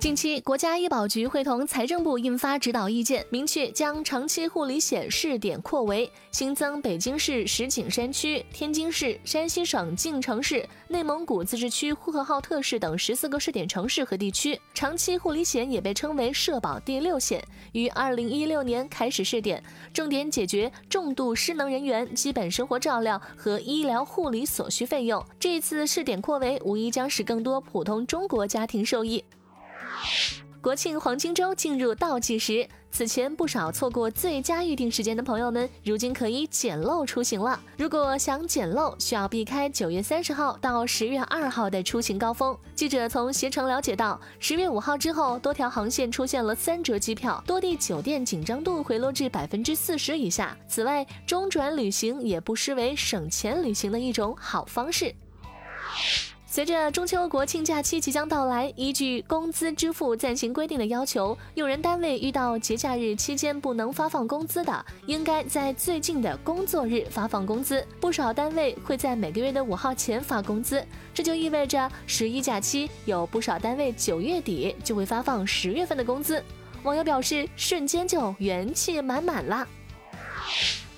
近期，国家医保局会同财政部印发指导意见，明确将长期护理险试点扩围，新增北京市石景山区、天津市、山西省晋城市、内蒙古自治区呼和浩特市等十四个试点城市和地区。长期护理险也被称为社保第六险，于二零一六年开始试点，重点解决重度失能人员基本生活照料和医疗护理所需费用。这次试点扩围，无疑将使更多普通中国家庭受益。国庆黄金周进入倒计时，此前不少错过最佳预订时间的朋友们，如今可以捡漏出行了。如果想捡漏，需要避开九月三十号到十月二号的出行高峰。记者从携程了解到，十月五号之后，多条航线出现了三折机票，多地酒店紧张度回落至百分之四十以下。此外，中转旅行也不失为省钱旅行的一种好方式。随着中秋国庆假期即将到来，依据工资支付暂行规定的要求，用人单位遇到节假日期间不能发放工资的，应该在最近的工作日发放工资。不少单位会在每个月的五号前发工资，这就意味着十一假期有不少单位九月底就会发放十月份的工资。网友表示，瞬间就元气满满了。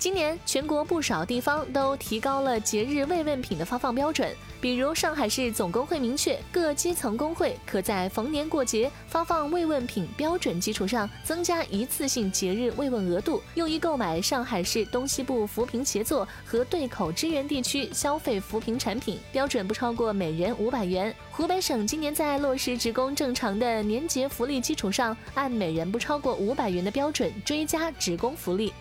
今年全国不少地方都提高了节日慰问品的发放标准，比如上海市总工会明确，各基层工会可在逢年过节发放慰问品标准基础上增加一次性节日慰问额度，用于购买上海市东西部扶贫协作和对口支援地区消费扶贫产品，标准不超过每人五百元。湖北省今年在落实职工正常的年节福利基础上，按每人不超过五百元的标准追加职工福利。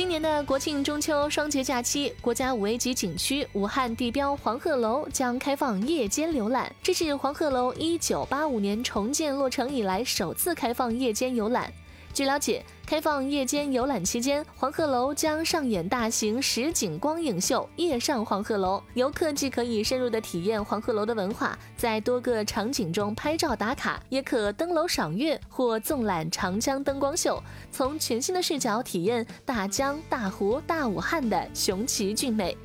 今年的国庆中秋双节假期，国家五 A 级景区武汉地标黄鹤楼将开放夜间游览。这是黄鹤楼一九八五年重建落成以来首次开放夜间游览。据了解，开放夜间游览期间，黄鹤楼将上演大型实景光影秀《夜上黄鹤楼》，游客既可以深入的体验黄鹤楼的文化，在多个场景中拍照打卡，也可登楼赏月或纵览长江灯光秀，从全新的视角体验大江大湖大武汉的雄奇俊美。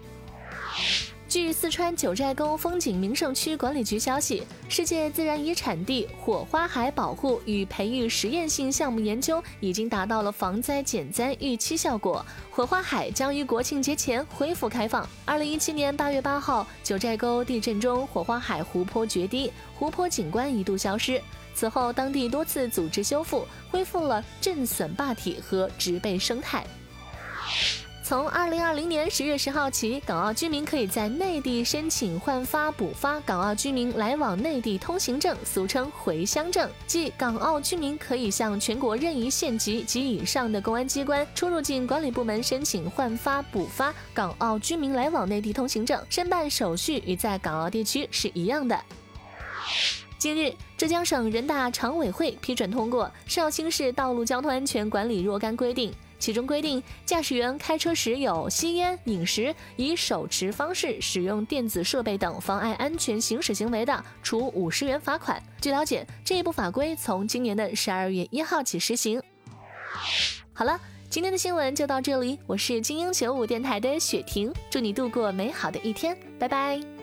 据四川九寨沟风景名胜区管理局消息，世界自然遗产地火花海保护与培育实验性项目研究已经达到了防灾减灾预期效果。火花海将于国庆节前恢复开放。二零一七年八月八号，九寨沟地震中，火花海湖泊决堤，湖泊景观一度消失。此后，当地多次组织修复，恢复了震损坝体和植被生态。从二零二零年十月十号起，港澳居民可以在内地申请换发补发港澳居民来往内地通行证，俗称回乡证，即港澳居民可以向全国任意县级及以上的公安机关、出入境管理部门申请换发补发港澳居民来往内地通行证，申办手续与在港澳地区是一样的。近日，浙江省人大常委会批准通过《绍兴市道路交通安全管理若干规定》。其中规定，驾驶员开车时有吸烟、饮食、以手持方式使用电子设备等妨碍安全行驶行为的，处五十元罚款。据了解，这一部法规从今年的十二月一号起实行。好了，今天的新闻就到这里，我是精英九五电台的雪婷，祝你度过美好的一天，拜拜。